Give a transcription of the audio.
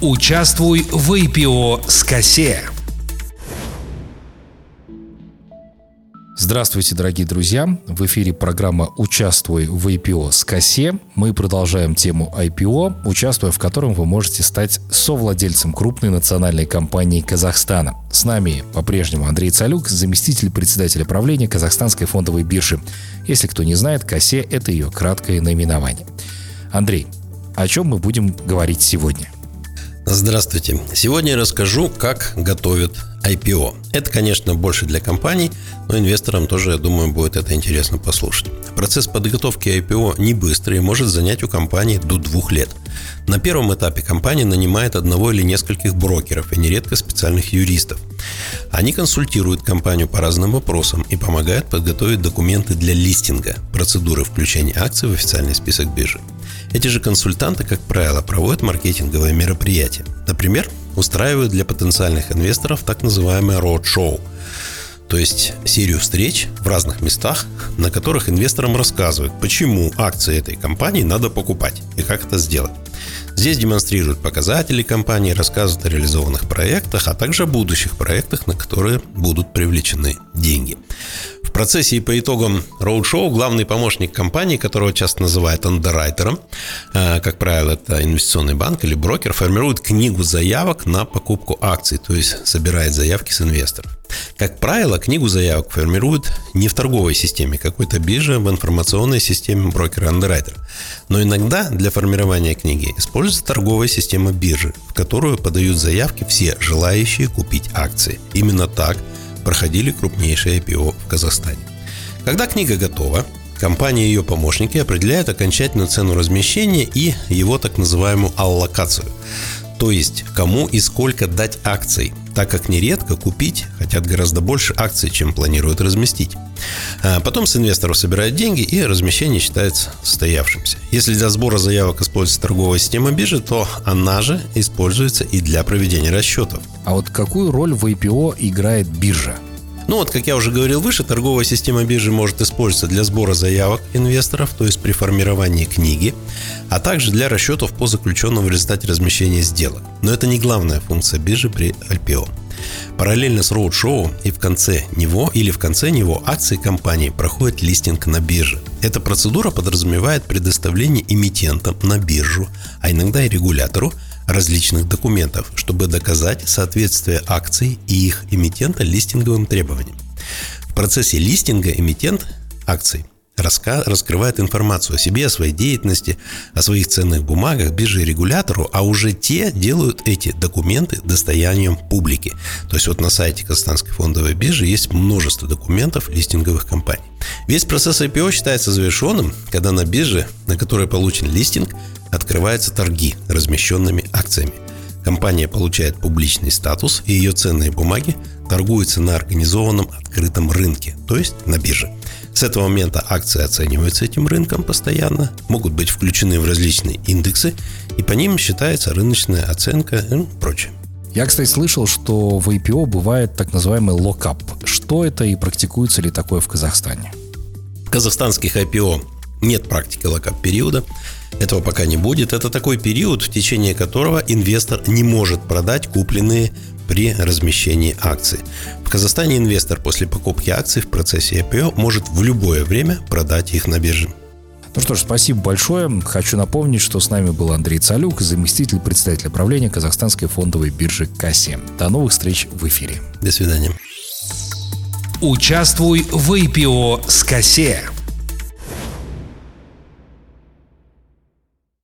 Участвуй в IPO с косе. Здравствуйте, дорогие друзья! В эфире программа «Участвуй в IPO с косе». Мы продолжаем тему IPO, участвуя в котором вы можете стать совладельцем крупной национальной компании Казахстана. С нами по-прежнему Андрей Цалюк, заместитель председателя правления Казахстанской фондовой биржи. Если кто не знает, косе – это ее краткое наименование. Андрей, о чем мы будем говорить сегодня? Здравствуйте. Сегодня я расскажу, как готовят IPO. Это, конечно, больше для компаний, но инвесторам тоже, я думаю, будет это интересно послушать. Процесс подготовки IPO не быстрый и может занять у компании до двух лет. На первом этапе компания нанимает одного или нескольких брокеров и нередко специальных юристов. Они консультируют компанию по разным вопросам и помогают подготовить документы для листинга, процедуры включения акций в официальный список биржи. Эти же консультанты, как правило, проводят маркетинговые мероприятия. Например, устраивают для потенциальных инвесторов так называемое roadshow, то есть серию встреч в разных местах, на которых инвесторам рассказывают, почему акции этой компании надо покупать и как это сделать. Здесь демонстрируют показатели компании, рассказывают о реализованных проектах, а также о будущих проектах, на которые будут привлечены деньги. Процессе и по итогам роуд-шоу главный помощник компании, которого часто называют андеррайтером, э, как правило, это инвестиционный банк или брокер, формирует книгу заявок на покупку акций, то есть собирает заявки с инвесторов. Как правило, книгу заявок формируют не в торговой системе какой-то биржи, а в информационной системе брокера-андеррайтера. Но иногда для формирования книги используется торговая система биржи, в которую подают заявки все желающие купить акции. Именно так проходили крупнейшие IPO в Казахстане. Когда книга готова, компания и ее помощники определяют окончательную цену размещения и его так называемую аллокацию – то есть кому и сколько дать акций, так как нередко купить хотят гораздо больше акций, чем планируют разместить. А потом с инвесторов собирают деньги и размещение считается состоявшимся. Если для сбора заявок используется торговая система биржи, то она же используется и для проведения расчетов. А вот какую роль в IPO играет биржа? Ну вот, как я уже говорил выше, торговая система биржи может использоваться для сбора заявок инвесторов, то есть при формировании книги, а также для расчетов по заключенным в результате размещения сделок. Но это не главная функция биржи при IPO. Параллельно с роуд-шоу и в конце него или в конце него акции компании проходят листинг на бирже. Эта процедура подразумевает предоставление эмитентам на биржу, а иногда и регулятору – различных документов, чтобы доказать соответствие акций и их эмитента листинговым требованиям. В процессе листинга эмитент акций раскрывает информацию о себе, о своей деятельности, о своих ценных бумагах бирже регулятору, а уже те делают эти документы достоянием публики. То есть вот на сайте Казахстанской фондовой биржи есть множество документов листинговых компаний. Весь процесс IPO считается завершенным, когда на бирже, на которой получен листинг, открываются торги размещенными акциями. Компания получает публичный статус, и ее ценные бумаги торгуются на организованном открытом рынке, то есть на бирже. С этого момента акции оцениваются этим рынком постоянно, могут быть включены в различные индексы, и по ним считается рыночная оценка и прочее. Я, кстати, слышал, что в IPO бывает так называемый lock-up. Что это и практикуется ли такое в Казахстане? В казахстанских IPO нет практики lock-up периода. Этого пока не будет. Это такой период, в течение которого инвестор не может продать купленные при размещении акций. В Казахстане инвестор после покупки акций в процессе IPO может в любое время продать их на бирже. Ну что ж, спасибо большое. Хочу напомнить, что с нами был Андрей Цалюк, заместитель председателя правления Казахстанской фондовой биржи КАСЕ. До новых встреч в эфире. До свидания. Участвуй в IPO с КАСЕ.